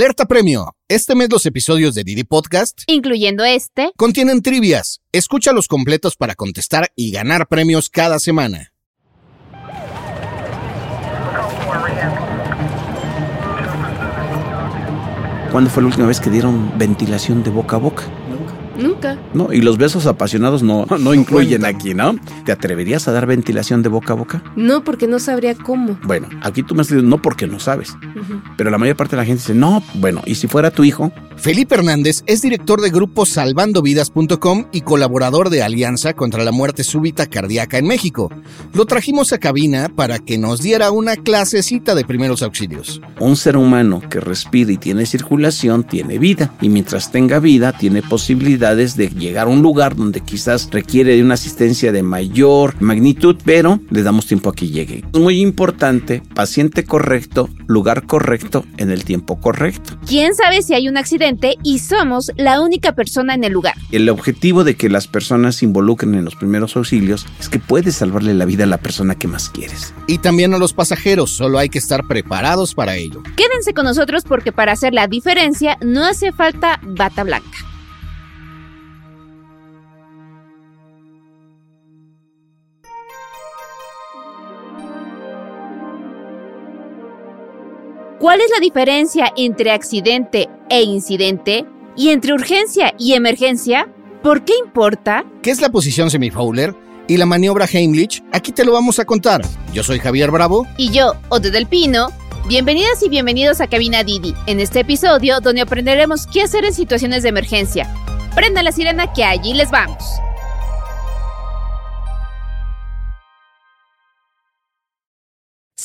Alerta Premio. Este mes los episodios de Didi Podcast, incluyendo este, contienen trivias. Escucha los completos para contestar y ganar premios cada semana. ¿Cuándo fue la última vez que dieron ventilación de boca a boca? Nunca. No, y los besos apasionados no, no incluyen aquí, ¿no? ¿Te atreverías a dar ventilación de boca a boca? No, porque no sabría cómo. Bueno, aquí tú me has dicho no porque no sabes. Pero la mayor parte de la gente dice, no, bueno, ¿y si fuera tu hijo? Felipe Hernández es director de grupo salvandovidas.com y colaborador de Alianza contra la Muerte Súbita Cardíaca en México. Lo trajimos a cabina para que nos diera una clasecita de primeros auxilios. Un ser humano que respira y tiene circulación tiene vida. Y mientras tenga vida, tiene posibilidades de llegar a un lugar donde quizás requiere de una asistencia de mayor magnitud, pero le damos tiempo a que llegue. Es muy importante, paciente correcto, lugar correcto, en el tiempo correcto. ¿Quién sabe si hay un accidente? y somos la única persona en el lugar. El objetivo de que las personas se involucren en los primeros auxilios es que puedes salvarle la vida a la persona que más quieres. Y también a los pasajeros, solo hay que estar preparados para ello. Quédense con nosotros porque para hacer la diferencia no hace falta bata blanca. ¿Cuál es la diferencia entre accidente e incidente? ¿Y entre urgencia y emergencia? ¿Por qué importa? ¿Qué es la posición semifowler? Y la maniobra Heimlich, aquí te lo vamos a contar. Yo soy Javier Bravo. Y yo, Ode del Pino. Bienvenidas y bienvenidos a Cabina Didi, en este episodio donde aprenderemos qué hacer en situaciones de emergencia. Prenda la sirena que allí les vamos.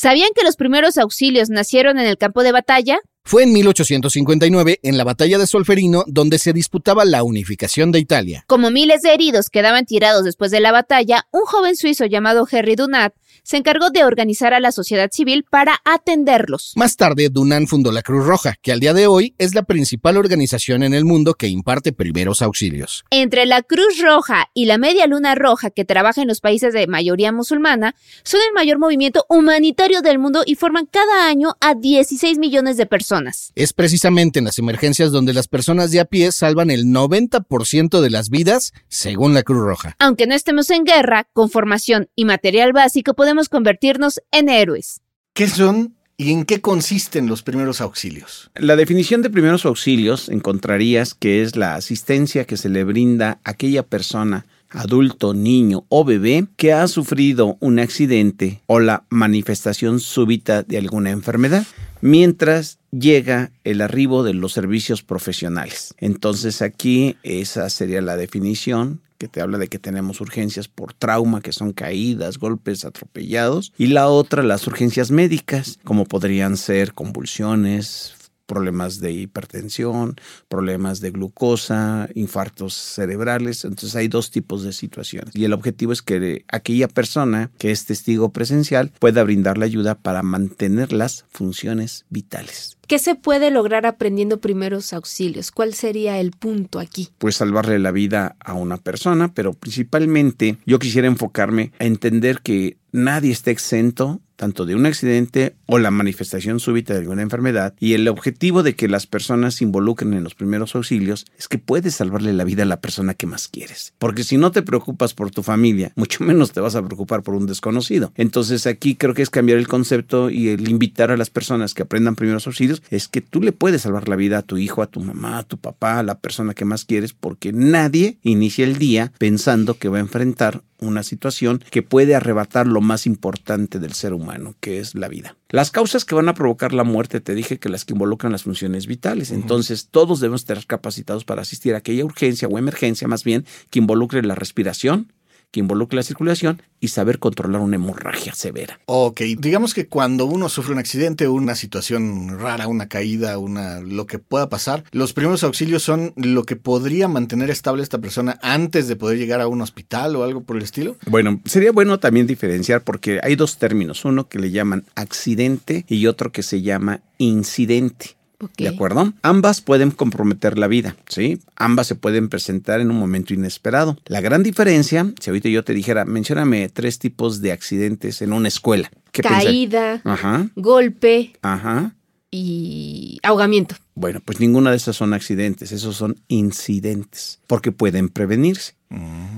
¿Sabían que los primeros auxilios nacieron en el campo de batalla? Fue en 1859, en la batalla de Solferino, donde se disputaba la unificación de Italia. Como miles de heridos quedaban tirados después de la batalla, un joven suizo llamado Henry Dunant se encargó de organizar a la sociedad civil para atenderlos. Más tarde, Dunant fundó la Cruz Roja, que al día de hoy es la principal organización en el mundo que imparte primeros auxilios. Entre la Cruz Roja y la Media Luna Roja, que trabaja en los países de mayoría musulmana, son el mayor movimiento humanitario del mundo y forman cada año a 16 millones de personas. Es precisamente en las emergencias donde las personas de a pie salvan el 90% de las vidas, según la Cruz Roja. Aunque no estemos en guerra, con formación y material básico podemos convertirnos en héroes. ¿Qué son ¿Y en qué consisten los primeros auxilios? La definición de primeros auxilios encontrarías que es la asistencia que se le brinda a aquella persona, adulto, niño o bebé, que ha sufrido un accidente o la manifestación súbita de alguna enfermedad mientras llega el arribo de los servicios profesionales. Entonces aquí esa sería la definición que te habla de que tenemos urgencias por trauma, que son caídas, golpes, atropellados, y la otra las urgencias médicas, como podrían ser convulsiones, problemas de hipertensión, problemas de glucosa, infartos cerebrales. Entonces hay dos tipos de situaciones. Y el objetivo es que aquella persona que es testigo presencial pueda brindar la ayuda para mantener las funciones vitales. ¿Qué se puede lograr aprendiendo primeros auxilios? ¿Cuál sería el punto aquí? Pues salvarle la vida a una persona, pero principalmente yo quisiera enfocarme a entender que nadie está exento tanto de un accidente o la manifestación súbita de alguna enfermedad, y el objetivo de que las personas se involucren en los primeros auxilios es que puedes salvarle la vida a la persona que más quieres. Porque si no te preocupas por tu familia, mucho menos te vas a preocupar por un desconocido. Entonces aquí creo que es cambiar el concepto y el invitar a las personas que aprendan primeros auxilios es que tú le puedes salvar la vida a tu hijo, a tu mamá, a tu papá, a la persona que más quieres, porque nadie inicia el día pensando que va a enfrentar una situación que puede arrebatar lo más importante del ser humano, que es la vida. Las causas que van a provocar la muerte, te dije que las que involucran las funciones vitales. Entonces, todos debemos estar capacitados para asistir a aquella urgencia o emergencia, más bien, que involucre la respiración, que involucre la circulación y saber controlar una hemorragia severa. Ok, digamos que cuando uno sufre un accidente, una situación rara, una caída, una lo que pueda pasar, los primeros auxilios son lo que podría mantener estable esta persona antes de poder llegar a un hospital o algo por el estilo. Bueno, sería bueno también diferenciar porque hay dos términos, uno que le llaman accidente y otro que se llama incidente. ¿De acuerdo? Ambas pueden comprometer la vida, ¿sí? Ambas se pueden presentar en un momento inesperado. La gran diferencia, si ahorita yo te dijera, mencióname tres tipos de accidentes en una escuela. Caída, Ajá. golpe, Ajá. y ahogamiento. Bueno, pues ninguna de esas son accidentes, esos son incidentes, porque pueden prevenirse.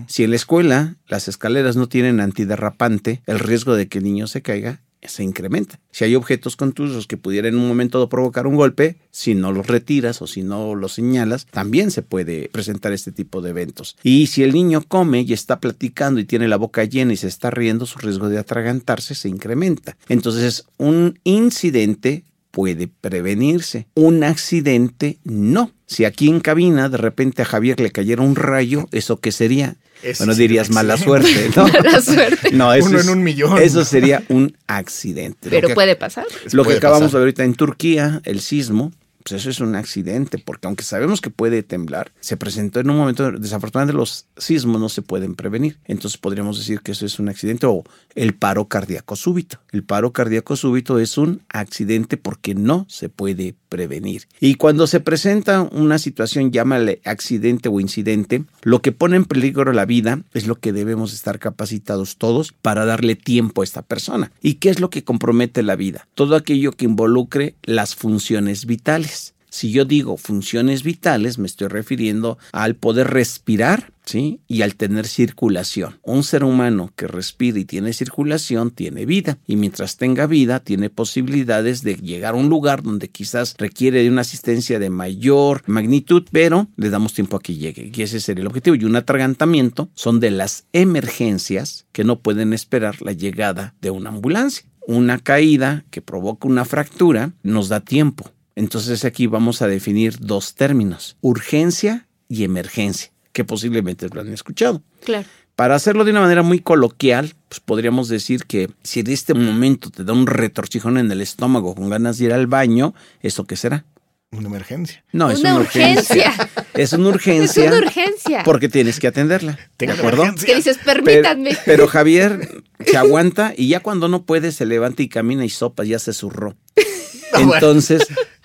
Si en la escuela las escaleras no tienen antiderrapante, el riesgo de que el niño se caiga se incrementa. Si hay objetos contusos que pudieran en un momento provocar un golpe, si no los retiras o si no los señalas, también se puede presentar este tipo de eventos. Y si el niño come y está platicando y tiene la boca llena y se está riendo, su riesgo de atragantarse se incrementa. Entonces, un incidente puede prevenirse. Un accidente no. Si aquí en cabina de repente a Javier le cayera un rayo, ¿eso qué sería? Bueno, dirías mala suerte, ¿no? Mala suerte. No, eso Uno es- en un millón. Eso sería un accidente. Pero que, puede pasar. lo que acabamos pasar. de ver ahorita en Turquía, el sismo, pues eso es un accidente, porque aunque sabemos que puede temblar, se presentó en un momento, desafortunadamente los sismos no se pueden prevenir. Entonces podríamos decir que eso es un accidente o el paro cardíaco súbito. El paro cardíaco súbito es un accidente porque no se puede prevenir. Y cuando se presenta una situación, llámale accidente o incidente, lo que pone en peligro la vida es lo que debemos estar capacitados todos para darle tiempo a esta persona. ¿Y qué es lo que compromete la vida? Todo aquello que involucre las funciones vitales. Si yo digo funciones vitales, me estoy refiriendo al poder respirar, ¿sí? Y al tener circulación. Un ser humano que respira y tiene circulación tiene vida. Y mientras tenga vida, tiene posibilidades de llegar a un lugar donde quizás requiere de una asistencia de mayor magnitud, pero le damos tiempo a que llegue. Y ese sería el objetivo. Y un atragantamiento son de las emergencias que no pueden esperar la llegada de una ambulancia. Una caída que provoca una fractura nos da tiempo. Entonces aquí vamos a definir dos términos, urgencia y emergencia, que posiblemente lo han escuchado. Claro. Para hacerlo de una manera muy coloquial, pues podríamos decir que si en este momento te da un retorcijón en el estómago con ganas de ir al baño, ¿eso qué será? Una emergencia. No, es Una una urgencia. urgencia. Es una Es urgencia. una urgencia. Porque tienes que atenderla. ¿De acuerdo? Que dices, permítanme. pero Javier se aguanta y ya cuando no puede se levanta y camina y sopa, ya se zurró. Bueno.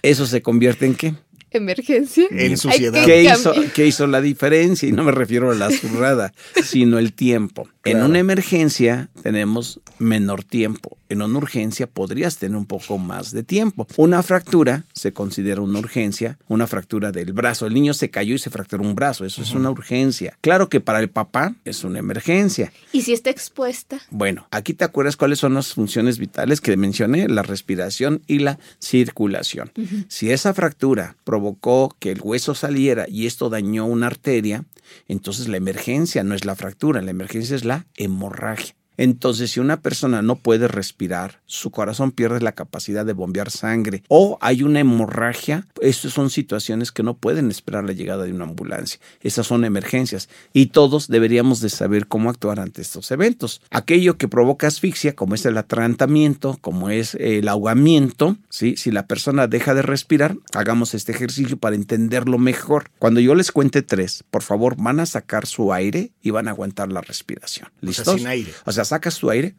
¿Eso se convierte en qué? Emergencia. En suciedad. ¿Qué hizo, qué hizo la diferencia? Y no me refiero a la zurrada, sino el tiempo. En una emergencia tenemos menor tiempo. En una urgencia podrías tener un poco más de tiempo. Una fractura se considera una urgencia, una fractura del brazo. El niño se cayó y se fracturó un brazo. Eso es una urgencia. Claro que para el papá es una emergencia. Y si está expuesta. Bueno, aquí te acuerdas cuáles son las funciones vitales que mencioné, la respiración y la circulación. Si esa fractura provocó que el hueso saliera y esto dañó una arteria, entonces la emergencia no es la fractura, la emergencia es la hemorragia. Entonces, si una persona no puede respirar, su corazón pierde la capacidad de bombear sangre o hay una hemorragia, estas son situaciones que no pueden esperar la llegada de una ambulancia. Esas son emergencias y todos deberíamos de saber cómo actuar ante estos eventos. Aquello que provoca asfixia, como es el atragantamiento, como es el ahogamiento, ¿sí? si la persona deja de respirar, hagamos este ejercicio para entenderlo mejor. Cuando yo les cuente tres, por favor, van a sacar su aire y van a aguantar la respiración. O sea, sin aire. O sea, sacas tu aire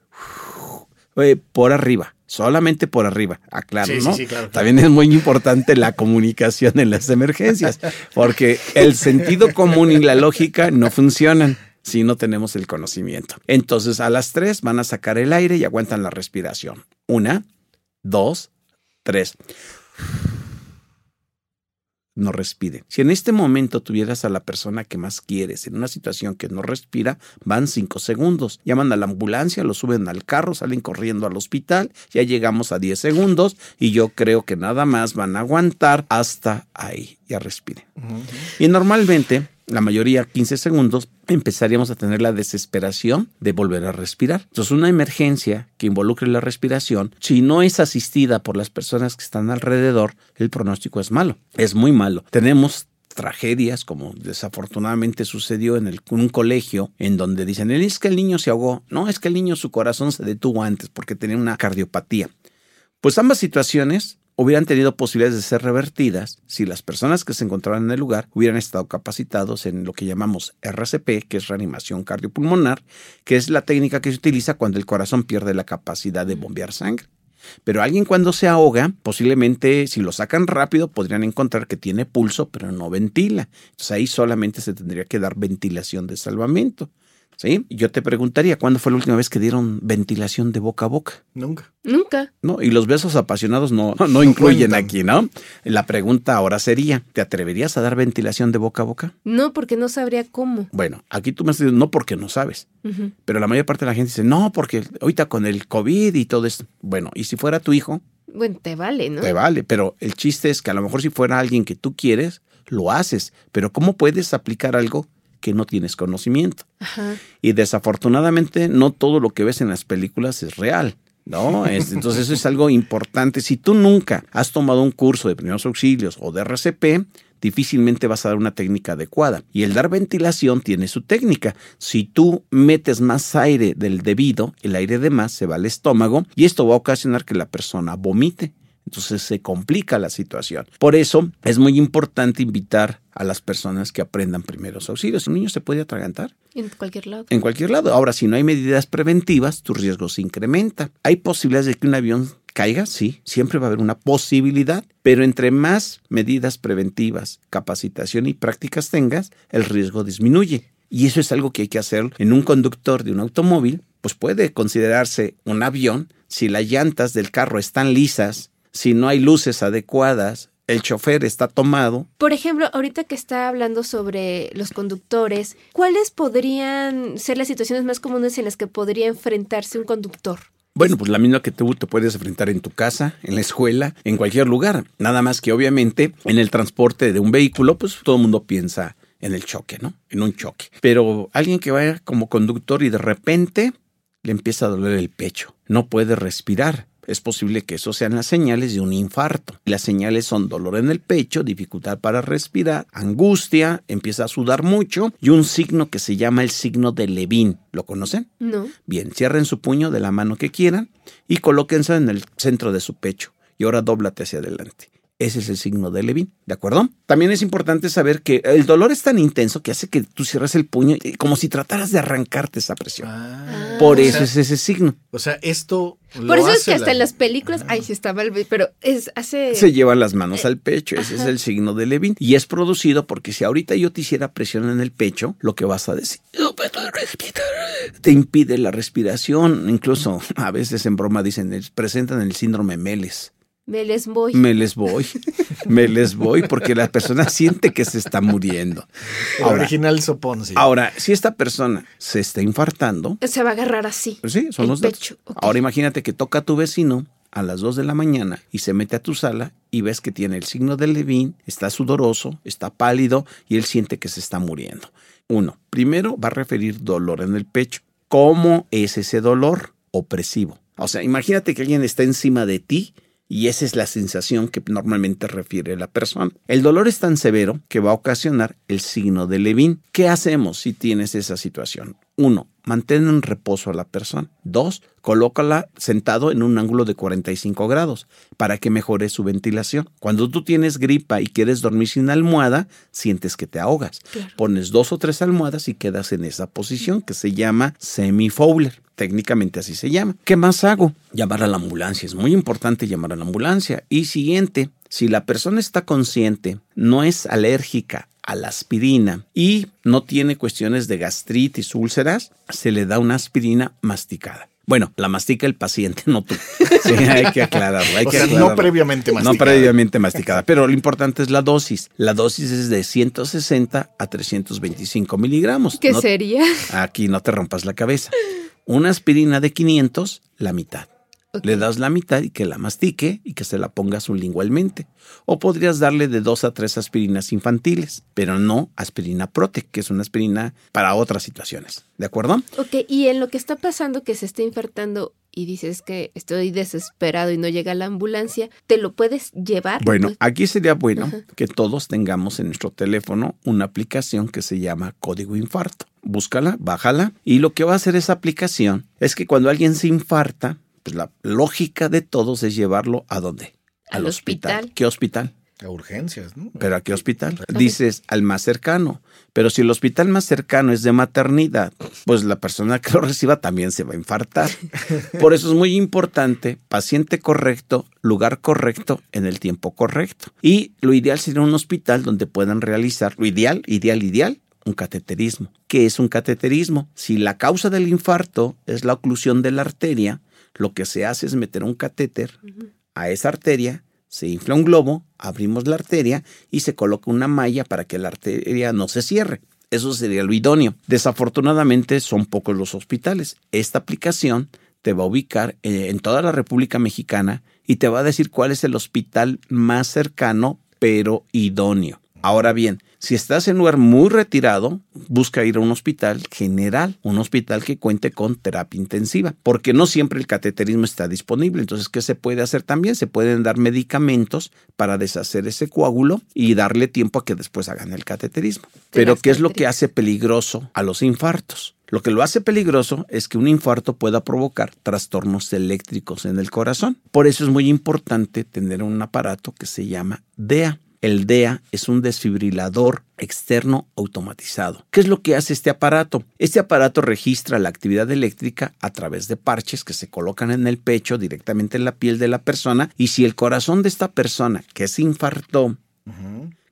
eh, por arriba, solamente por arriba, aclaro, Sí, sí, ¿no? sí, claro, claro. También es muy importante la comunicación en las emergencias, porque el sentido común y la lógica no funcionan si no tenemos el conocimiento. Entonces, a las tres van a sacar el aire y aguantan la respiración. Una, dos, tres no respire. Si en este momento tuvieras a la persona que más quieres en una situación que no respira, van cinco segundos. Llaman a la ambulancia, lo suben al carro, salen corriendo al hospital, ya llegamos a 10 segundos y yo creo que nada más van a aguantar hasta ahí. Ya respiren. Y normalmente, la mayoría 15 segundos, empezaríamos a tener la desesperación de volver a respirar. Entonces, una emergencia que involucre la respiración, si no es asistida por las personas que están alrededor, el pronóstico es malo, es muy malo. Tenemos tragedias, como desafortunadamente sucedió en un colegio, en donde dicen, es que el niño se ahogó. No, es que el niño su corazón se detuvo antes porque tenía una cardiopatía. Pues ambas situaciones hubieran tenido posibilidades de ser revertidas si las personas que se encontraban en el lugar hubieran estado capacitados en lo que llamamos RCP, que es reanimación cardiopulmonar, que es la técnica que se utiliza cuando el corazón pierde la capacidad de bombear sangre. Pero alguien cuando se ahoga, posiblemente si lo sacan rápido podrían encontrar que tiene pulso, pero no ventila. Entonces ahí solamente se tendría que dar ventilación de salvamento. ¿Sí? Yo te preguntaría, ¿cuándo fue la última vez que dieron ventilación de boca a boca? Nunca. Nunca. ¿No? Y los besos apasionados no, no, incluyen cuentan. aquí, ¿no? La pregunta ahora sería, ¿te atreverías a dar ventilación de boca a boca? No, porque no sabría cómo. Bueno, aquí tú me estás diciendo, no porque no sabes, pero la mayor parte de la gente dice, no, porque ahorita con el COVID y todo esto. Bueno, y si fuera tu hijo, Bueno, te vale, ¿no? te vale, pero el chiste es que a lo mejor si fuera alguien que tú quieres, lo haces, pero ¿cómo puedes aplicar algo que no tienes conocimiento? Ajá. Y desafortunadamente no todo lo que ves en las películas es real. ¿No? Es- entonces eso es algo importante. Si tú nunca has tomado un curso de primeros auxilios o de RCP, difícilmente vas a dar una técnica adecuada. Y el dar ventilación tiene su técnica. Si tú metes más aire del debido, el aire de más se va al estómago y esto va a ocasionar que la persona vomite. Entonces se complica la situación. Por eso es muy importante invitar a las personas que aprendan primeros auxilios. Un niño se puede atragantar En cualquier lado. en cualquier lado. Ahora, si no hay medidas preventivas, tu riesgo se incrementa. ¿Hay posibilidades de que un avión caiga? Sí, siempre va a haber una posibilidad, pero entre más medidas preventivas, capacitación y prácticas tengas, el riesgo disminuye. Y eso es algo que hay que hacer en un conductor de un automóvil, pues puede considerarse un avión si las llantas del carro están lisas, si no hay luces adecuadas, el chofer está tomado, Por ejemplo, ahorita que está hablando sobre los conductores, ¿cuáles podrían ser las situaciones más comunes en las que podría enfrentarse un conductor? Bueno, pues la misma que tú te puedes enfrentar en tu casa, en la escuela, en cualquier lugar. Nada más que obviamente en el transporte de un vehículo, pues todo el mundo piensa en el choque, ¿no? En un choque. Pero alguien que vaya como conductor y de repente le empieza a doler el pecho, no puede respirar. Es posible que eso sean las señales de un infarto. Las señales son dolor en el pecho, dificultad para respirar, angustia, empieza a sudar mucho y un signo que se llama el signo de Levin. ¿Lo conocen? No. Bien, cierren su puño de la mano que quieran y colóquense en el centro de su pecho. Y ahora dóblate hacia adelante. Ese es el signo de Levin, ¿de acuerdo? También es importante saber que el dolor es tan intenso que hace que tú cierres el puño y- como si trataras de arrancarte esa presión. Ah, Por eso sea, es ese signo. O sea, esto. Por eso es que hasta en las películas, ay, sí está mal, pero es hace Se llevan las manos al pecho, ese es el signo de Levin. Y es producido porque si ahorita yo te hiciera presión en el pecho, lo que vas a decir, "No puedo respirar", te impide la respiración. Incluso a veces en broma dicen, "Es- presentan el síndrome Meles. Me les voy. Me les voy, me les voy porque la persona siente que se está muriendo. El Ahora, original Sopón, sí. ahora, si esta persona se está infartando, Se va a agarrar así. pues sí, son El los datos. pecho. Ahora imagínate que toca a tu vecino a las 2 de la mañana y se mete a tu sala y ves que tiene el signo de Levin, está sudoroso, está pálido y él siente que se está muriendo. Uno, primero va a referir dolor en el pecho. ¿Cómo es ese dolor? Opresivo. O sea, imagínate que alguien está encima de ti y esa es la sensación que normalmente refiere la persona. El dolor es tan severo que va a ocasionar el signo de Levin. ¿Qué hacemos si tienes esa situación? Uno, mantén en reposo a la persona. Dos, colócala sentado en un ángulo de 45 grados para que mejore su ventilación. Cuando tú tienes gripa y quieres dormir sin almohada, sientes que te ahogas. Claro. Pones dos o tres almohadas y quedas en esa posición que se llama semi-fowler. Técnicamente así se llama. ¿Qué más hago? Llamar a la ambulancia. Es muy importante llamar a la ambulancia. Y siguiente, si la persona está consciente, no es alérgica a la aspirina y no tiene cuestiones de gastritis, úlceras, se le da una aspirina masticada. Bueno, la mastica el paciente, no tú. Sí, hay que aclararlo. Hay o que sea, no previamente No masticada. previamente masticada, pero lo importante es la dosis. La dosis es de 160 a 325 miligramos. ¿Qué No- sería? Aquí no te rompas la cabeza. Una aspirina de 500, la mitad. Le das la mitad y que la mastique y que se la ponga sublingualmente. O podrías darle de dos a tres aspirinas infantiles, pero no aspirina Protec, que es una aspirina para otras situaciones. ¿De acuerdo? Ok, y en lo que está pasando que se está infartando y dices que estoy desesperado y no llega la ambulancia, ¿te lo puedes llevar? Bueno, Pues- aquí sería bueno Ajá. que todos tengamos en nuestro teléfono una aplicación que se llama Código Infarto. Búscala, bájala y lo que va a hacer esa aplicación es que cuando alguien se infarta, pues la lógica de todos es llevarlo a dónde? Al hospital. ¿Qué hospital? A urgencias, ¿no? ¿Pero a qué hospital? Dices al más cercano. Pero si el hospital más cercano es de maternidad, pues la persona que lo reciba también se va a infartar. Por eso es muy importante, paciente correcto, lugar correcto, en el tiempo correcto. Y lo ideal sería un hospital donde puedan realizar, lo ideal, ideal, ideal, un cateterismo. ¿Qué es un cateterismo? Si la causa del infarto es la oclusión de la arteria, lo que se hace es meter un catéter a esa arteria, se infla un globo, abrimos la arteria y se coloca una malla para que la arteria no se cierre. Eso sería lo idóneo. Desafortunadamente son pocos los hospitales. Esta aplicación te va a ubicar eh, en toda la República Mexicana y te va a decir cuál es el hospital más cercano pero idóneo. Ahora bien, si estás en un lugar muy retirado, busca ir a un hospital general, un hospital que cuente con terapia intensiva, porque no siempre el cateterismo está disponible. Entonces, ¿qué se puede hacer también? Se pueden dar medicamentos para deshacer ese coágulo y darle tiempo a que después hagan el cateterismo. Pero, ¿qué es lo que hace peligroso a los infartos? Lo que lo hace peligroso es que un infarto pueda provocar trastornos eléctricos en el corazón. Por eso es muy importante tener un aparato que se llama DEA. El DEA es un desfibrilador externo automatizado. ¿Qué es lo que hace este aparato? Este aparato registra la actividad eléctrica a través de parches que se colocan en el pecho directamente en la piel de la persona y si el corazón de esta persona que se infartó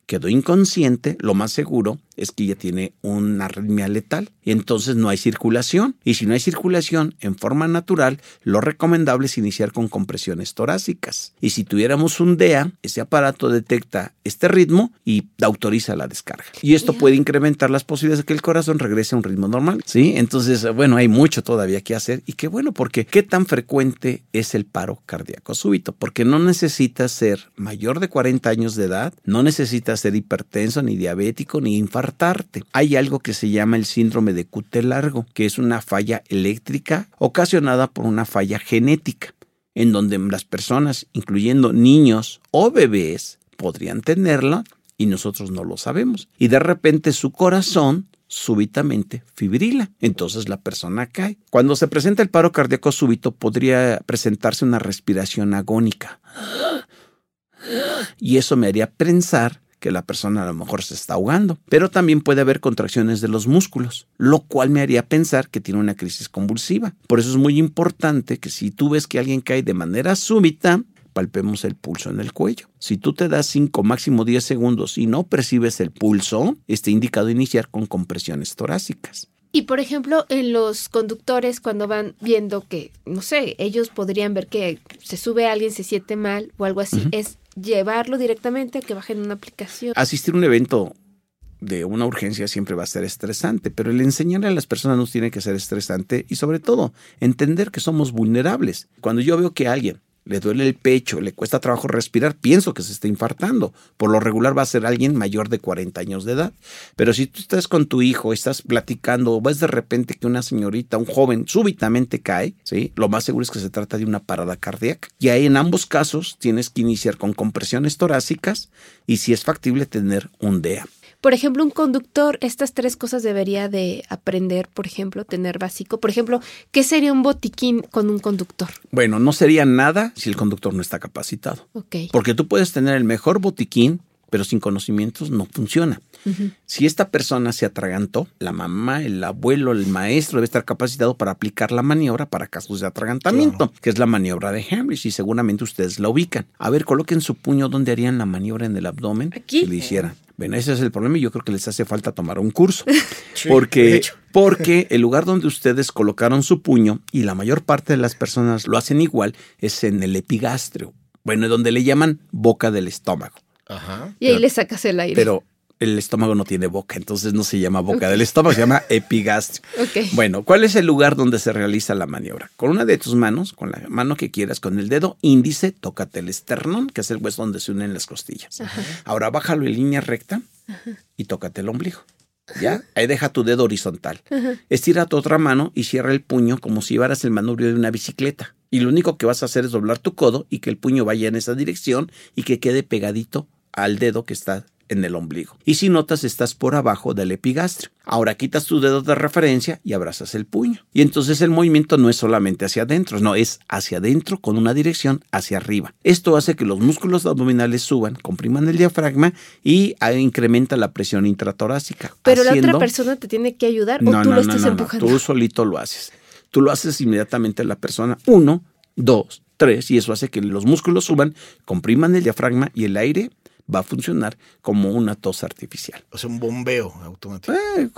quedó inconsciente, lo más seguro es que ya tiene una arritmia letal entonces no hay circulación. Y si no hay circulación en forma natural, lo recomendable es iniciar con compresiones torácicas. Y si tuviéramos un DEA, ese aparato detecta este ritmo y autoriza la descarga. Y esto puede incrementar las posibilidades de que el corazón regrese a un ritmo normal. ¿Sí? Entonces, bueno, hay mucho todavía que hacer y qué bueno, porque qué tan frecuente es el paro cardíaco súbito, porque no necesitas ser mayor de 40 años de edad, no necesitas ser hipertenso, ni diabético, ni Hay algo que se llama el síndrome de Cute largo, que es una falla eléctrica ocasionada por una falla genética, en donde las personas, incluyendo niños o bebés, podrían tenerla y nosotros no lo sabemos. Y de repente su corazón súbitamente fibrila. Entonces la persona cae. Cuando se presenta el paro cardíaco súbito podría presentarse una respiración agónica. Y eso me haría pensar que la persona a lo mejor se está ahogando, pero también puede haber contracciones de los músculos, lo cual me haría pensar que tiene una crisis convulsiva. Por eso es muy importante que si tú ves que alguien cae de manera súbita, palpemos el pulso en el cuello. Si tú te das 5, máximo 10 segundos y no percibes el pulso, está indicado iniciar con compresiones torácicas. Y por ejemplo, en los conductores, cuando van viendo que, no sé, ellos podrían ver que se sube alguien, se siente mal o algo así, es llevarlo directamente a que bajen una aplicación. Asistir a un evento de una urgencia siempre va a ser estresante, pero el enseñarle a las personas no tiene que ser estresante y sobre todo entender que somos vulnerables. Cuando yo veo que alguien le duele el pecho, le cuesta trabajo respirar, pienso que se está infartando. Por lo regular va a ser alguien mayor de 40 años de edad. Pero si tú estás con tu hijo, estás platicando, o ves de repente que una señorita, un joven, súbitamente cae, ¿sí? Lo más seguro es que se trata de una parada cardíaca. Y ahí en ambos casos tienes que iniciar con compresiones torácicas y si es factible tener un DEA. Por ejemplo, un conductor, estas tres cosas debería de aprender, por ejemplo, tener básico. Por ejemplo, ¿qué sería un botiquín con un conductor? Bueno, no sería nada si el conductor no está capacitado. Ok. Porque tú puedes tener el mejor botiquín, pero sin conocimientos no funciona. Si esta persona se atragantó, la mamá, el abuelo, el maestro debe estar capacitado para aplicar la maniobra para casos de atragantamiento, que es la maniobra de Hemrich y seguramente ustedes la ubican. A ver, coloquen su puño donde harían la maniobra en el abdomen. Aquí. Si le hicieran. Bueno, ese es el problema y yo creo que les hace falta tomar un curso. porque, porque el lugar donde ustedes colocaron su puño, y la mayor parte de las personas lo hacen igual, es en el epigastrio. Bueno, donde le llaman boca del estómago. Ajá. Y ahí le sacas el aire. Pero el estómago no tiene boca, entonces no se llama boca del estómago, se llama epigastrio. Bueno, ¿cuál es el lugar donde se realiza la maniobra? Con una de tus manos, con la mano que quieras, con el dedo índice, tócate el esternón, que es el hueso donde se unen las costillas. Ahora bájalo en línea recta y tócate el ombligo. ¿Ya? Ahí deja tu dedo horizontal. Estira tu otra mano y cierra el puño como si llevaras el manubrio de una bicicleta. Y lo único que vas a hacer es doblar tu codo y que el puño vaya en esa dirección y que quede pegadito al dedo que está en el ombligo. Y si notas, estás por abajo del epigastrio. Ahora quitas tu dedo de referencia y abrazas el puño. Y entonces el movimiento no es solamente hacia adentro, no, es hacia adentro con una dirección hacia arriba. Esto hace que los músculos abdominales suban, compriman el diafragma y ah, incrementa la presión intratorácica. Pero la otra persona te tiene que ayudar o no, tú no, lo no, estás empujando. Tú solito lo haces. Tú lo haces inmediatamente a la persona. Uno, dos, tres, y eso hace que los músculos suban, compriman el diafragma y el aire va a funcionar como una tos artificial. O sea, un bombeo automático. Eh,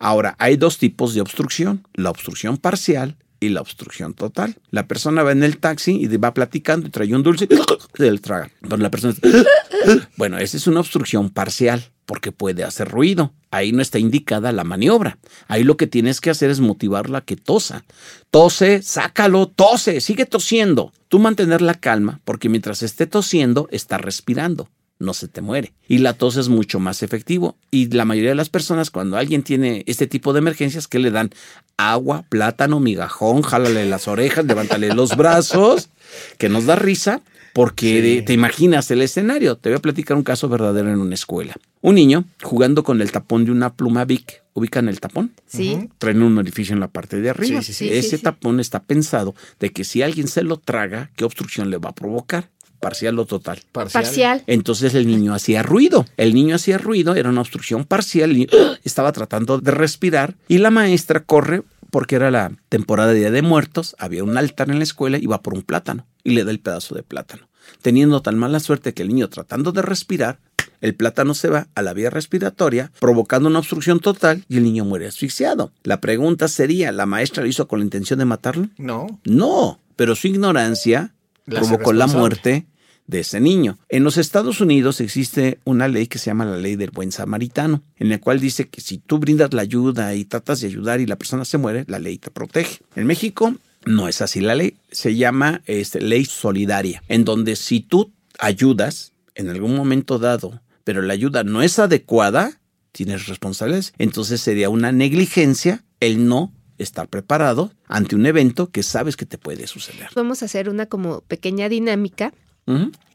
Ahora, hay dos tipos de obstrucción, la obstrucción parcial y la obstrucción total. La persona va en el taxi y va platicando y trae un dulce y se le traga. Pero la persona... Bueno, esa es una obstrucción parcial porque puede hacer ruido. Ahí no está indicada la maniobra. Ahí lo que tienes que hacer es motivarla a que tosa. Tose, sácalo, tose, sigue tosiendo. Tú mantener la calma porque mientras esté tosiendo, está respirando no se te muere. Y la tos es mucho más efectivo. Y la mayoría de las personas, cuando alguien tiene este tipo de emergencias, que le dan agua, plátano, migajón, jálale las orejas, levántale los brazos, que nos da risa, porque Sí. de- te imaginas el escenario. Te voy a platicar un caso verdadero en una escuela. Un niño jugando con el tapón de una pluma Bic. ¿Ubican el tapón? Sí. Traen un orificio en la parte de arriba. Sí, sí, sí. Sí, sí, Ese sí. tapón está pensado de que si alguien se lo traga, ¿qué obstrucción le va a provocar? Parcial o total. Parcial. Parcial. Entonces el niño hacía ruido. El niño hacía ruido, era una obstrucción parcial. ¡ah! estaba tratando de respirar y la maestra corre porque era la temporada de Día de Muertos. Había un altar en la escuela y va por un plátano y le da el pedazo de plátano. Teniendo tan mala suerte que el niño tratando de respirar, el plátano se va a la vía respiratoria, provocando una obstrucción total y el niño muere asfixiado. La pregunta sería, ¿la maestra lo hizo con la intención de matarlo? No. No, pero su ignorancia La provocó la muerte de ese niño. En los Estados Unidos existe una ley que se llama la ley del buen samaritano, en la cual dice que si tú brindas la ayuda y tratas de ayudar y la persona se muere, la ley te protege. En México no es así la ley, se llama este, ley solidaria, en donde si tú ayudas en algún momento dado, pero la ayuda no es adecuada, tienes responsabilidades. Entonces sería una negligencia el no estar preparado ante un evento que sabes que te puede suceder. Vamos a hacer una como pequeña dinámica.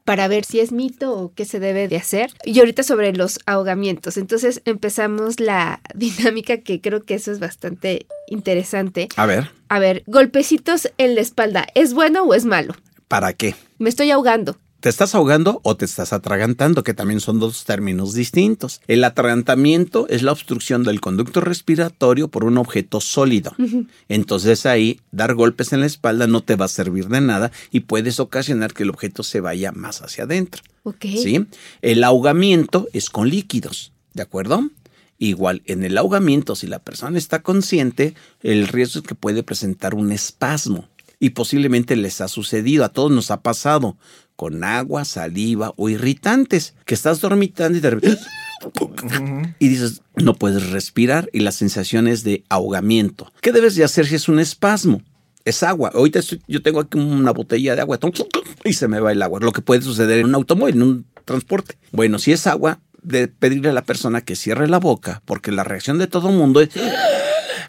Para ver si es mito o qué se debe de hacer. Y ahorita sobre los ahogamientos. Entonces empezamos la dinámica que creo que eso es bastante interesante. A ver, A ver, golpecitos en la espalda, ¿es bueno o es malo? ¿para qué? Me estoy ahogando. ¿Te estás ahogando o te estás atragantando? Que también son dos términos distintos. El atragantamiento es la obstrucción del conducto respiratorio por un objeto sólido. Entonces ahí dar golpes en la espalda no te va a servir de nada y puedes ocasionar que el objeto se vaya más hacia adentro. ¿sí? El ahogamiento es con líquidos, ¿de acuerdo? Igual, en el ahogamiento, si la persona está consciente, el riesgo es que puede presentar un espasmo. Y posiblemente les ha sucedido, a todos nos ha pasado, con agua, saliva o irritantes, que estás dormitando y de repente... Y dices, no puedes respirar y la sensación es de ahogamiento. ¿Qué debes de hacer si es un espasmo? Es agua. Ahorita estoy- yo tengo aquí una botella de agua y se me va el agua. Lo que puede suceder en un automóvil, en un transporte. Bueno, si es agua, de pedirle a la persona que cierre la boca, porque la reacción de todo el mundo es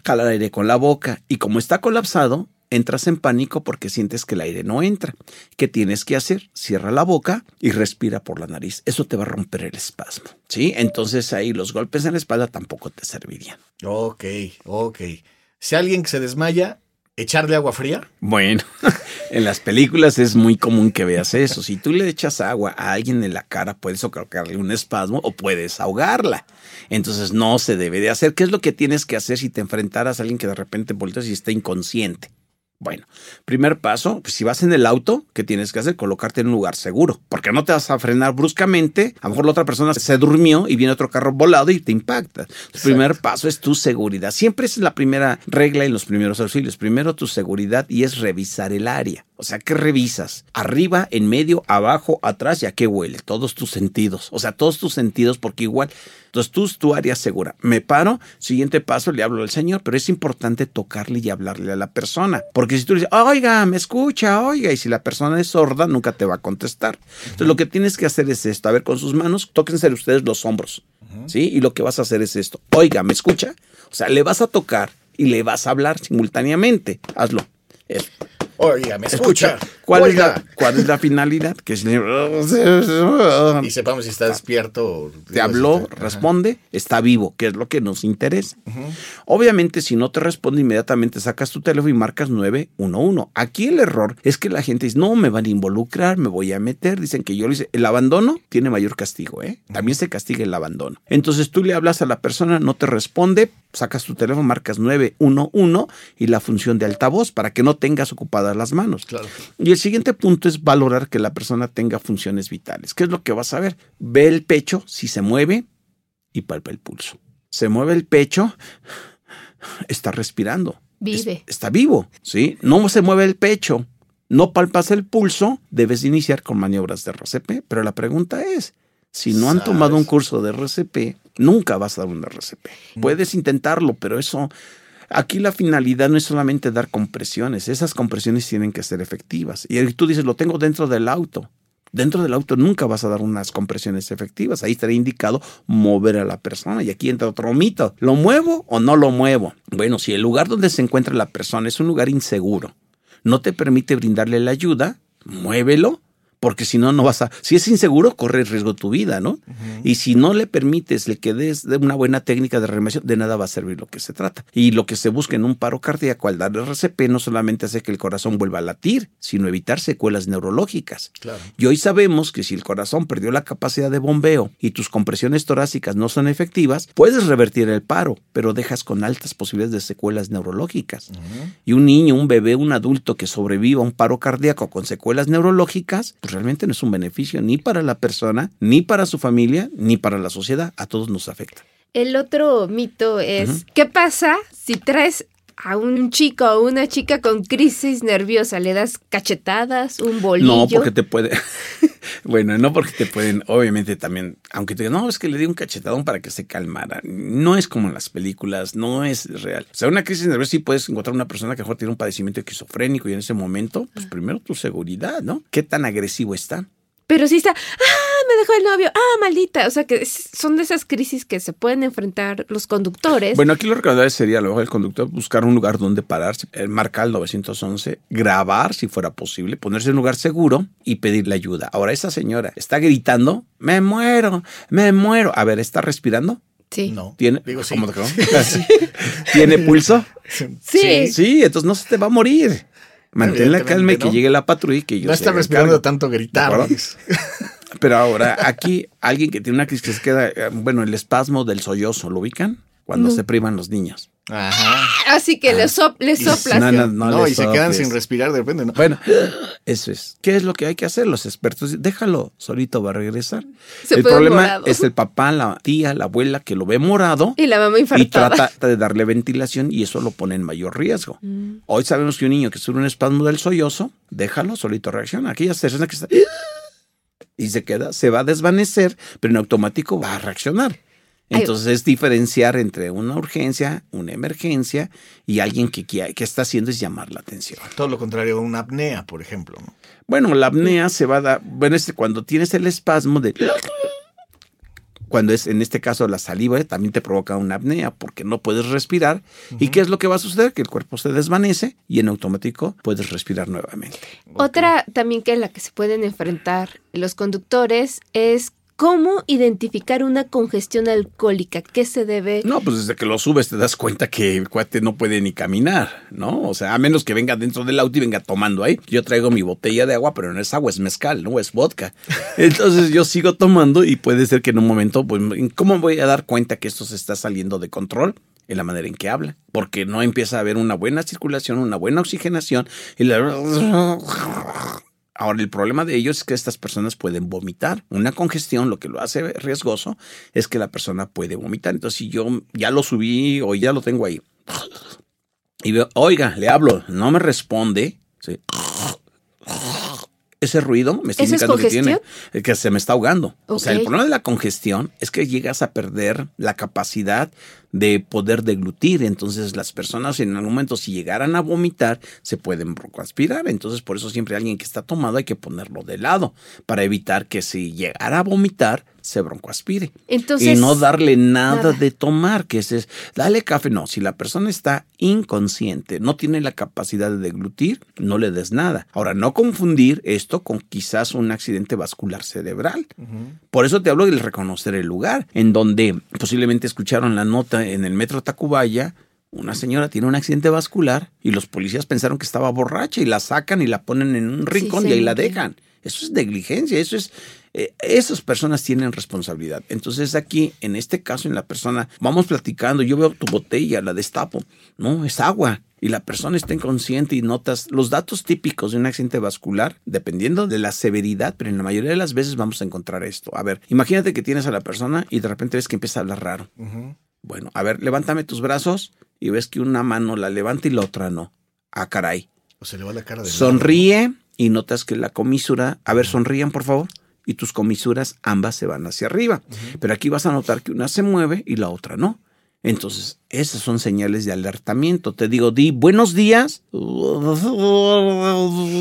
jalar aire con la boca. Y como está colapsado, entras en pánico porque sientes que el aire no entra. ¿Qué tienes que hacer? Cierra la boca y respira por la nariz. Eso te va a romper el espasmo. ¿Sí? Entonces ahí los golpes en la espalda tampoco te servirían. Ok, ok. Si alguien que se desmaya, echarle agua fría. Bueno, en las películas es muy común que veas eso. Si tú le echas agua a alguien en la cara, puedes ocasionarle un espasmo o puedes ahogarla. Entonces no se debe de hacer. ¿Qué es lo que tienes que hacer si te enfrentaras a alguien que de repente volteas y está inconsciente? Bueno, primer paso, pues si vas en el auto, ¿qué tienes que hacer? Colocarte en un lugar seguro, porque no te vas a frenar bruscamente. A lo mejor la otra persona se durmió y viene otro carro volado y te impacta. El primer paso es tu seguridad. Siempre es la primera regla en los primeros auxilios. Primero tu seguridad y es revisar el área. O sea, ¿qué revisas? Arriba, en medio, abajo, atrás y a qué huele. Todos tus sentidos. O sea, todos tus sentidos, porque igual. Entonces tú, tu área segura. Me paro, siguiente paso, le hablo al señor, pero es importante tocarle y hablarle a la persona. Porque si tú le dices, oiga, me escucha, oiga, y si la persona es sorda, nunca te va a contestar. Entonces lo que tienes que hacer es esto. A ver, con sus manos, tóquense ustedes los hombros. ¿Sí? Y lo que vas a hacer es esto. Oiga, ¿me escucha? O sea, le vas a tocar y le vas a hablar simultáneamente. Hazlo. Eso. Oiga, me escucha. ¿Cuál, es la, ¿Cuál es la finalidad? Que Y sepamos si está despierto. o- te habló, Ajá. responde, está vivo, que es lo que nos interesa. Obviamente, si no te responde, inmediatamente sacas tu teléfono y marcas 911. Aquí el error es que la gente dice, no, me van a involucrar, me voy a meter. Dicen que yo lo hice. El abandono tiene mayor castigo, ¿eh? También se castiga el abandono. Entonces tú le hablas a la persona, no te responde, sacas tu teléfono, marcas 911 y la función de altavoz para que no tengas las manos. Claro. Y el siguiente punto es valorar que la persona tenga funciones vitales. ¿Qué es lo que vas a ver? Ve el pecho, si se mueve, y palpa el pulso. Se mueve el pecho, está respirando. Vive. está vivo, ¿sí? No se mueve el pecho, no palpas el pulso, debes iniciar con maniobras de RCP. Pero la pregunta es, si no han tomado un curso de RCP, nunca vas a dar un RCP. Puedes intentarlo, pero eso Aquí la finalidad no es solamente dar compresiones, esas compresiones tienen que ser efectivas. Y tú dices, lo tengo dentro del auto. Dentro del auto nunca vas a dar unas compresiones efectivas. Ahí estaría indicado mover a la persona. Y aquí entra otro mito. ¿Lo muevo o no lo muevo? Bueno, si el lugar donde se encuentra la persona es un lugar inseguro, no te permite brindarle la ayuda, muévelo porque si no, no vas a... Si es inseguro, corre riesgo tu vida, ¿no? Y si no le permites, le quedes de una buena técnica de reanimación, de nada va a servir lo que se trata. Y lo que se busca en un paro cardíaco al darle RCP no solamente hace que el corazón vuelva a latir, sino evitar secuelas neurológicas. Y hoy sabemos que si el corazón perdió la capacidad de bombeo y tus compresiones torácicas no son efectivas, puedes revertir el paro, pero dejas con altas posibilidades de secuelas neurológicas. Y un niño, un bebé, un adulto que sobreviva a un paro cardíaco con secuelas neurológicas, pues realmente no es un beneficio ni para la persona, ni para su familia, ni para la sociedad. A todos nos afecta. El otro mito es, ¿qué pasa si traes a un chico o una chica con crisis nerviosa? ¿Le das cachetadas, un bolillo? No, porque te puede... bueno, no porque te pueden, obviamente también, aunque te digan, no, es que le di un cachetadón para que se calmara. No es como en las películas, no es real. O sea, una crisis nerviosa sí puedes encontrar una persona que a mejor tiene un padecimiento esquizofrénico y en ese momento, pues primero tu seguridad, ¿no? ¿Qué tan agresivo está? Pero sí está, ah, me dejó el novio, ah, maldita. O sea que son de esas crisis que se pueden enfrentar los conductores. Bueno, aquí lo recomendable sería luego el conductor buscar un lugar donde pararse, eh, marcar el 911, grabar si fuera posible, ponerse en un lugar seguro y pedirle ayuda. Ahora, esa señora está gritando, me muero, me muero. A ver, ¿está respirando? Sí. No. ¿Tiene, Digo, sí. ¿cómo? ¿Tiene pulso? Sí. Sí, entonces no se te va a morir. Mantén la calma y que ¿no? llegue la patrulla y que yo No está respirando tanto gritar. Pero ahora, aquí, alguien que tiene una crisis que se queda, eh, bueno, el espasmo del sollozo, ¿lo ubican? Cuando No. se privan los niños. Ajá. Así que le, sop- le soplas. No, no, No, no, y se quedan sin respirar de repente, ¿no? Bueno, eso es. ¿Qué es lo que hay que hacer? Los expertos, déjalo, solito va a regresar. Se el problema morado. es el papá, la tía, la abuela que lo ve morado Y la mamá y trata de darle ventilación y eso lo pone en mayor riesgo. Mm. Hoy sabemos que un niño que sufre un espasmo del sollozo, déjalo, solito reacciona. Aquella persona que está y se queda, se va a desvanecer, pero en automático va a reaccionar. Ay. Entonces es diferenciar entre una urgencia, una emergencia y alguien que, que, que está haciendo es llamar la atención. Todo lo contrario a una apnea, por ejemplo. ¿no? Bueno, la apnea se va a dar, bueno, este, cuando tienes el espasmo de... Cuando es, en este caso, la saliva también te provoca una apnea porque no puedes respirar. ¿Y qué es lo que va a suceder? Que el cuerpo se desvanece y en automático puedes respirar nuevamente. Otra también que en la que se pueden enfrentar los conductores es cómo identificar una congestión alcohólica. ¿Qué se debe? No, pues desde que lo subes te das cuenta que el cuate no puede ni caminar, ¿no? O sea, a menos que venga dentro del auto y venga tomando ahí. Yo traigo mi botella de agua, pero no es agua, es mezcal, no es vodka. Entonces yo sigo tomando y puede ser que en un momento, pues, ¿cómo voy a dar cuenta que esto se está saliendo de control? en la manera en que habla, porque no empieza a haber una buena circulación, una buena oxigenación y la... Ahora, el problema de ellos es que estas personas pueden vomitar. Una congestión, lo que lo hace riesgoso, es que la persona puede vomitar. Entonces, si yo ya lo subí o ya lo tengo ahí, y veo, oiga, le hablo, no me responde, ¿sí? ese ruido me está ¿Eso es indicando que tiene, congestión? que se me está ahogando. O sea, el problema de la congestión es que llegas a perder la capacidad de poder deglutir. Entonces, las personas en algún momento, si llegaran a vomitar, se pueden broncoaspirar. Entonces, por eso siempre alguien que está tomado hay que ponerlo de lado para evitar que si llegara a vomitar, se broncoaspire. Entonces, y no darle nada, nada. de tomar, que es, dale café. No, si la persona está inconsciente, no tiene la capacidad de deglutir, no le des nada. Ahora, no confundir esto con quizás un accidente vascular cerebral. Por eso te hablo del reconocer el lugar, en donde posiblemente escucharon la nota en el metro Tacubaya. Una señora tiene un accidente vascular y los policías pensaron que estaba borracha y la sacan y la ponen en un rincón y ahí la dejan. Eso es negligencia, eso es... eh, esas personas tienen responsabilidad. Entonces aquí, en este caso, en la persona, vamos platicando, yo veo tu botella, la destapo. No, es agua. y la persona está inconsciente y notas los datos típicos de un accidente vascular, dependiendo de la severidad, pero en la mayoría de las veces vamos a encontrar esto. A ver, imagínate que tienes a la persona y de repente ves que empieza a hablar raro. Bueno, a ver, levántame tus brazos y ves que una mano la levanta y la otra no. Ah, caray. O se le va la cara de Sonríe y notas que la comisura, a ver, sonrían por favor, y tus comisuras ambas se van hacia arriba. Pero aquí vas a notar que una se mueve y la otra no. Entonces, esas son señales de alertamiento. Te digo, di buenos días.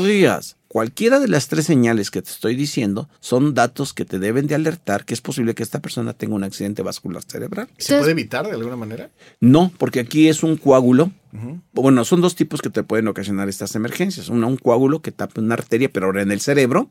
días. Cualquiera de las tres señales que te estoy diciendo son datos que te deben de alertar que es posible que esta persona tenga un accidente vascular cerebral. ¿Se puede evitar de alguna manera? No, porque aquí es un coágulo. Bueno, son dos tipos que te pueden ocasionar estas emergencias. Una, un coágulo que tapa una arteria, pero ahora en el cerebro.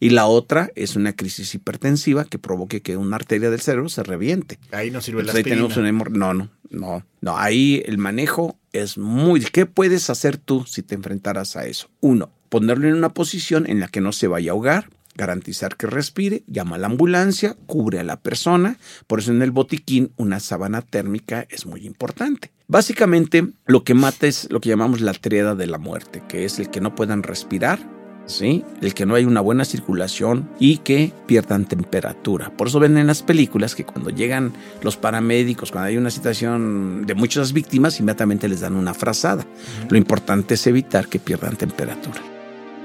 Y la otra es una crisis hipertensiva que provoque que una arteria del cerebro se reviente. Ahí no sirve la Entonces, ahí tenemos aspirina. hemor- No, no, no. No, ahí el manejo es muy... ¿Qué puedes hacer tú si te enfrentaras a eso? Uno, ponerlo en una posición en la que no se vaya a ahogar, garantizar que respire, llama a la ambulancia, cubre a la persona. Por eso en el botiquín una sábana térmica es muy importante. Básicamente lo que mata es lo que llamamos la triada de la muerte, que es el que no puedan respirar, ¿sí? El que no hay una buena circulación y que pierdan temperatura. Por eso ven en las películas que cuando llegan los paramédicos, cuando hay una situación de muchas víctimas, inmediatamente les dan una frazada. Lo importante es evitar que pierdan temperatura.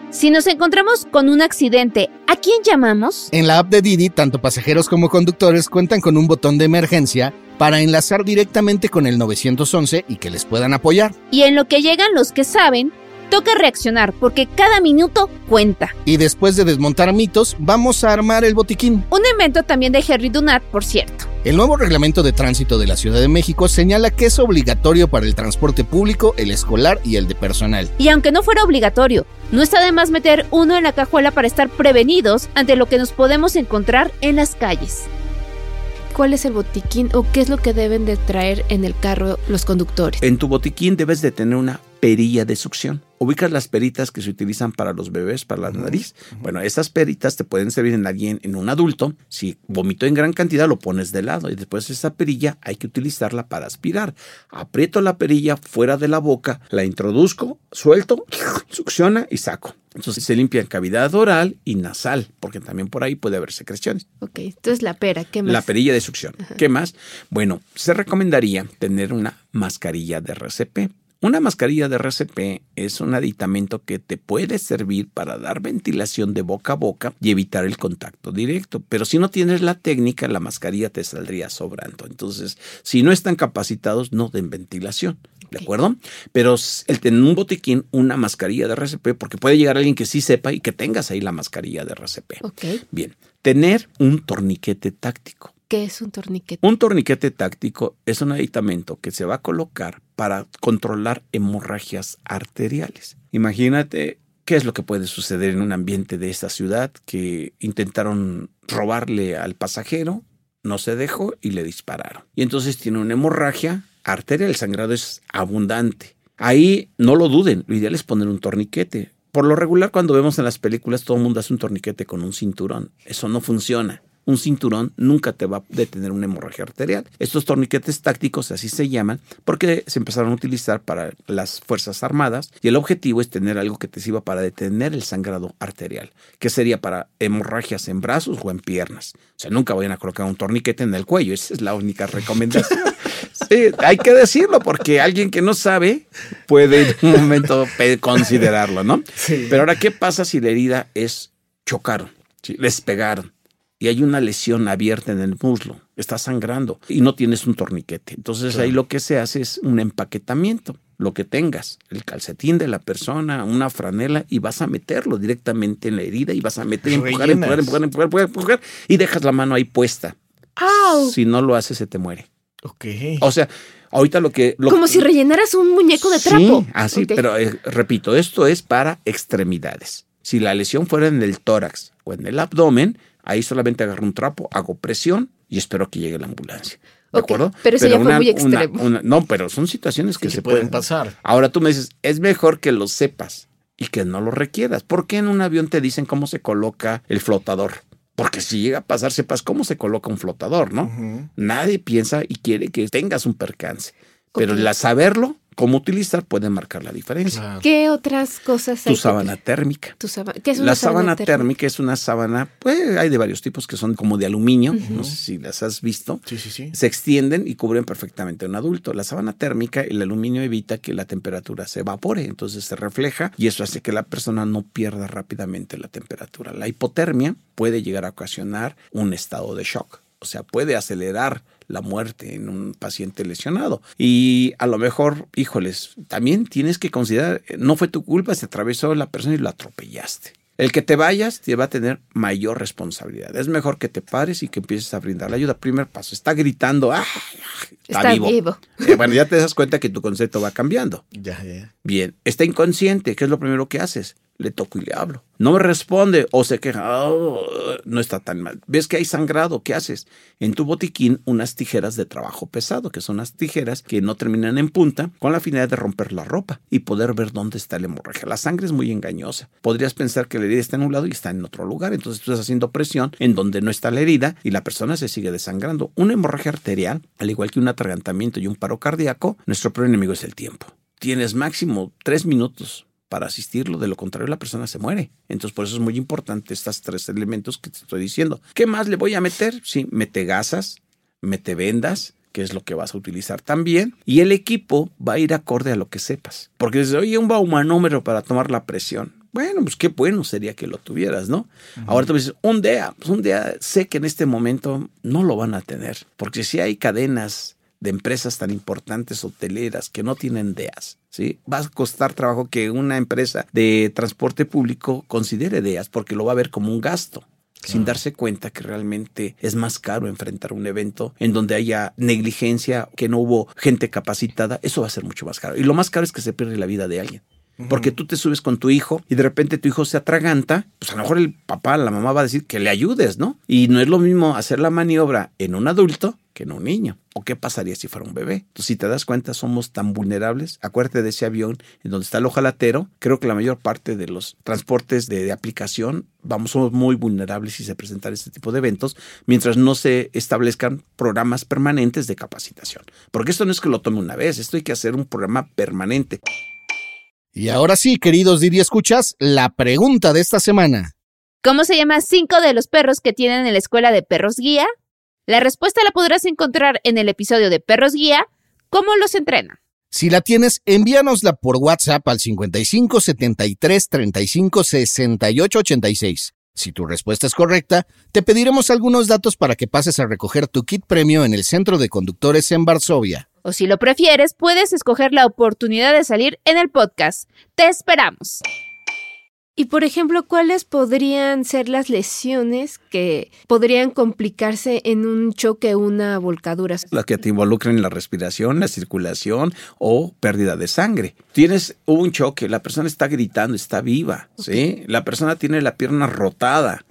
Si nos encontramos con un accidente, ¿a quién llamamos? En la app de Didi, tanto pasajeros como conductores cuentan con un botón de emergencia para enlazar directamente con el 911 y que les puedan apoyar. Y en lo que llegan los que saben, toca reaccionar porque cada minuto cuenta. Y después de desmontar mitos, vamos a armar el botiquín. Un invento también de Henry Dunant, por cierto. El nuevo reglamento de tránsito de la Ciudad de México señala que es obligatorio para el transporte público, el escolar y el de personal. Y aunque no fuera obligatorio, no está de más meter uno en la cajuela para estar prevenidos ante lo que nos podemos encontrar en las calles. ¿Cuál es el botiquín o qué es lo que deben de traer en el carro los conductores? En tu botiquín debes de tener una perilla de succión. Ubicas las peritas que se utilizan para los bebés, para la nariz. Bueno, esas peritas te pueden servir en alguien, en un adulto. Si vomitó en gran cantidad, lo pones de lado y después esa perilla hay que utilizarla para aspirar. Aprieto la perilla fuera de la boca, la introduzco, suelto, succiona y saco. Entonces se limpia en cavidad oral y nasal, porque también por ahí puede haber secreciones. Ok, entonces la pera, ¿qué más? La perilla de succión. ¿Qué más? Bueno, se recomendaría tener una mascarilla de RCP. Una mascarilla de RCP es un aditamento que te puede servir para dar ventilación de boca a boca y evitar el contacto directo. Pero si no tienes la técnica, la mascarilla te saldría sobrando. Entonces, si no están capacitados, no den ventilación. ¿De acuerdo? Pero el tener un botiquín, una mascarilla de RCP, porque puede llegar alguien que sí sepa y que tengas ahí la mascarilla de RCP. Bien, tener un torniquete táctico. ¿qué es un torniquete? Un torniquete táctico es un aditamento que se va a colocar para controlar hemorragias arteriales. Imagínate qué es lo que puede suceder en un ambiente de esta ciudad que intentaron robarle al pasajero, no se dejó y le dispararon. Y entonces tiene una hemorragia arterial, el sangrado es abundante. Ahí no lo duden, lo ideal es poner un torniquete. Por lo regular, cuando vemos en las películas, todo el mundo hace un torniquete con un cinturón. Eso no funciona. Un cinturón nunca te va a detener una hemorragia arterial. Estos torniquetes tácticos, así se llaman, porque se empezaron a utilizar para las Fuerzas Armadas y el objetivo es tener algo que te sirva para detener el sangrado arterial, que sería para hemorragias en brazos o en piernas. O sea, nunca vayan a colocar un torniquete en el cuello, esa es la única recomendación. Sí, hay que decirlo porque alguien que no sabe puede en un momento considerarlo, ¿no? Sí. Pero ahora, ¿qué pasa si la herida es chocaron, ¿sí? les pegaron y hay una lesión abierta en el muslo, está sangrando y no tienes un torniquete? Entonces ahí lo que se hace es un empaquetamiento, lo que tengas, el calcetín de la persona, una franela y vas a meterlo directamente en la herida y vas a meter, empujar, empujar, empujar, empujar, empujar, empujar y dejas la mano ahí puesta. ¡Au! Si no lo haces, se te muere. Ok. O sea, ahorita lo que... Lo Como si rellenaras un muñeco de trapo. Sí, así, Ok. pero eh, repito, esto es para extremidades. Si la lesión fuera en el tórax o en el abdomen, ahí solamente agarro un trapo, hago presión y espero que llegue la ambulancia. ¿De acuerdo? pero eso ya fue muy una- extremo. una- no, pero son situaciones que Sí, se pueden pueden pasar. Ahora tú me dices, es mejor que lo sepas y que no lo requieras. ¿Por qué en un avión te dicen cómo se coloca el flotador? Porque si llega a pasar, sepas cómo se coloca un flotador, ¿no? Nadie piensa y quiere que tengas un percance. Pero el saberlo cómo utilizar puede marcar la diferencia. Claro. ¿Qué otras cosas hay? Tu que- sábana térmica. tu ¿Qué es una La sábana térmica es una sábana, pues hay de varios tipos que son como de aluminio, no sé si las has visto. Sí, sí, sí. Se extienden y cubren perfectamente a un adulto. La sábana térmica, el aluminio evita que la temperatura se evapore, entonces se refleja y eso hace que la persona no pierda rápidamente la temperatura. La hipotermia puede llegar a ocasionar un estado de shock, o sea, puede acelerar la muerte en un paciente lesionado. Y a lo mejor, híjoles, también tienes que considerar, no fue tu culpa, se atravesó la persona y lo atropellaste. El que te vayas te va a tener mayor responsabilidad. Es mejor que te pares y que empieces a brindar la ayuda. Primer paso, está gritando, ¡ah! Está vivo. Eh, bueno, ya te das cuenta que tu concepto va cambiando. Ya, ya, ya. Bien, está inconsciente. ¿Qué es lo primero que haces? Le toco y le hablo. No me responde o se queja. "Oh, no está tan mal. ¿Ves que hay sangrado? ¿Qué haces? En tu botiquín unas tijeras de trabajo pesado, que son unas tijeras que no terminan en punta, con la finalidad de romper la ropa y poder ver dónde está la hemorragia. La sangre es muy engañosa. Podrías pensar que la herida está en un lado y está en otro lugar. Entonces tú estás haciendo presión en donde no está la herida y la persona se sigue desangrando. Una hemorragia arterial, al igual que un atragantamiento y un paro cardíaco, nuestro peor enemigo es el tiempo. Tienes máximo tres minutos para asistirlo, de lo contrario la persona se muere. Entonces por eso es muy importante estos tres elementos que te estoy diciendo. ¿Qué más le voy a meter? Sí, mete gasas, mete vendas, que es lo que vas a utilizar también, y el equipo va a ir acorde a lo que sepas. Porque dices, oye, un baumanómetro para tomar la presión. Bueno, pues qué bueno sería que lo tuvieras, ¿no? Ahora tú dices, un DEA, pues un DEA sé que en este momento no lo van a tener, porque si hay cadenas de empresas tan importantes hoteleras que no tienen DEAs, ¿sí? Va a costar trabajo que una empresa de transporte público considere DEAs porque lo va a ver como un gasto. Sin darse cuenta que realmente es más caro enfrentar un evento en donde haya negligencia, que no hubo gente capacitada, eso va a ser mucho más caro. Y lo más caro es que se pierde la vida de alguien. Porque tú te subes con tu hijo y de repente tu hijo se atraganta, pues a lo mejor el papá, la mamá va a decir que le ayudes, ¿no? Y no es lo mismo hacer la maniobra en un adulto que en un niño. ¿O qué pasaría si fuera un bebé? Entonces, si te das cuenta, somos tan vulnerables. Acuérdate de ese avión en donde está el ojalatero. Creo que la mayor parte de los transportes de, de aplicación, vamos, somos muy vulnerables si se presentan este tipo de eventos, mientras no se establezcan programas permanentes de capacitación. Porque esto no es que lo tome una vez, esto hay que hacer un programa permanente. Y ahora sí, queridos Didi Escuchas, la pregunta de esta semana. ¿Cómo se llama cinco de los perros que tienen en la escuela de perros guía? La respuesta la podrás encontrar en el episodio de Perros Guía, ¿Cómo los entrenan? Si la tienes, envíanosla por WhatsApp al 55 73 35 68 86. Si tu respuesta es correcta, te pediremos algunos datos para que pases a recoger tu kit premio en el Centro de Conductores en Varsovia. O si lo prefieres, puedes escoger la oportunidad de salir en el podcast. Te esperamos. Y por ejemplo, ¿cuáles podrían ser las lesiones que podrían complicarse en un choque o una volcadura? las que te involucran en la respiración, la circulación o pérdida de sangre. Tienes un choque, la persona está gritando, está viva, ¿sí? La persona tiene la pierna rotada.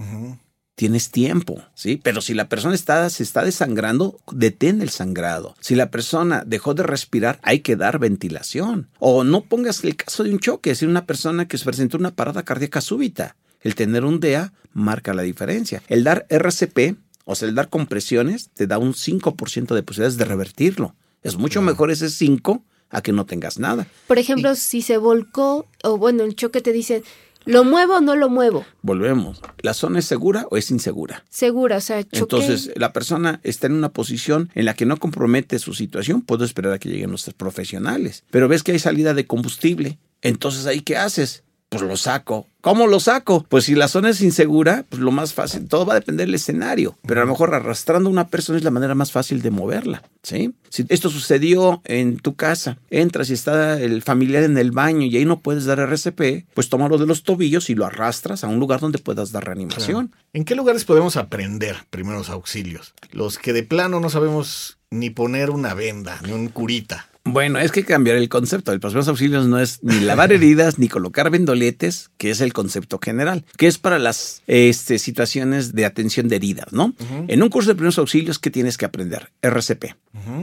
Tienes tiempo, ¿sí? Pero si la persona está, se está desangrando, detén el sangrado. Si la persona dejó de respirar, hay que dar ventilación. O no pongas el caso de un choque, es decir, una persona que se presentó una parada cardíaca súbita. El tener un DEA marca la diferencia. El dar RCP, o sea, el dar compresiones, te da un 5% de posibilidades de revertirlo. Es mucho mejor ese 5 a que no tengas nada. Por ejemplo, si se volcó o bueno, el choque te dicen, ¿lo muevo o no lo muevo? Volvemos. ¿La zona es segura o es insegura? Segura, o sea. Entonces, la persona está en una posición en la que no compromete su situación, puedo esperar a que lleguen nuestros profesionales. Pero ves que hay salida de combustible. Entonces, ¿ahí qué haces? Pues lo saco. ¿Cómo lo saco? Pues si la zona es insegura, pues lo más fácil, todo va a depender del escenario. Pero a lo mejor arrastrando a una persona es la manera más fácil de moverla, ¿sí? Si esto sucedió en tu casa, entras y está el familiar en el baño y ahí no puedes dar RCP, pues tómalo de los tobillos y lo arrastras a un lugar donde puedas dar reanimación. ¿En qué lugares podemos aprender primeros auxilios? Los que de plano no sabemos ni poner una venda, ni un curita. Bueno, es que cambiar el concepto. El primeros auxilios no es ni lavar heridas ni colocar vendoletes, que es el concepto general, que es para las este, situaciones de atención de heridas, ¿no? En un curso de primeros auxilios, ¿qué tienes que aprender? RCP,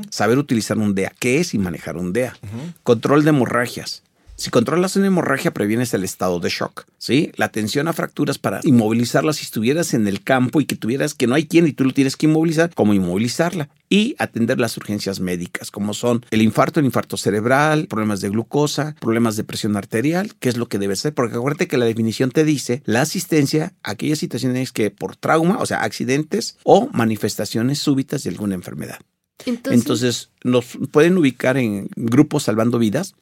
saber utilizar un DEA, qué es y manejar un DEA, control de hemorragias, Si controlas una hemorragia, previenes el estado de shock, ¿sí? La atención a fracturas para inmovilizarla si estuvieras en el campo y que tuvieras que no hay quien y tú lo tienes que inmovilizar, como inmovilizarla y atender las urgencias médicas, como son el infarto, el infarto cerebral, problemas de glucosa, problemas de presión arterial, que es lo que debe ser, porque acuérdate que la definición te dice la asistencia a aquellas situaciones que por trauma, o sea, accidentes o manifestaciones súbitas de alguna enfermedad. Entonces, Entonces, nos pueden ubicar en grupos salvando vidas.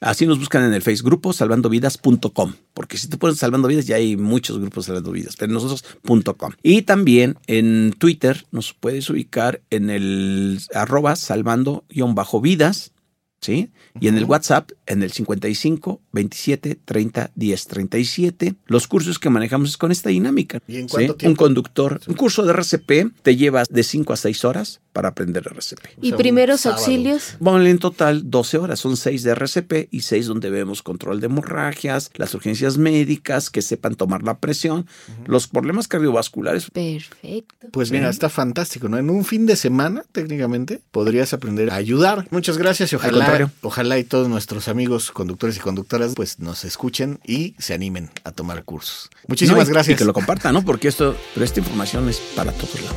Así nos buscan en el Facebook, gruposalvandovidas.com, porque si te pones salvando vidas ya hay muchos grupos salvando vidas, pero nosotros.com. Y también en Twitter nos puedes ubicar en el arroba salvando-vidas, ¿sí? Y en el WhatsApp en el 55 27 30 10 37. Los cursos que manejamos es con esta dinámica. ¿Y en ¿sí? cuánto Un tiempo? conductor, un curso de RCP te lleva de 5 a 6 horas para aprender RCP. ¿y sea, un primeros auxilios? Bueno, en total 12 horas, son 6 de RCP y 6 donde vemos control de hemorragias, las urgencias médicas, que sepan tomar la presión, los problemas cardiovasculares. Perfecto. Pues mira, está fantástico, ¿no? En un fin de semana, técnicamente, podrías aprender a ayudar. Muchas gracias y Al ojalá, contrario. ojalá y todos nuestros amigos conductores y conductoras pues nos escuchen y se animen a tomar cursos. Muchísimas No, y- gracias. Y que lo compartan, ¿no? Porque esto, pero esta información es para todos lados.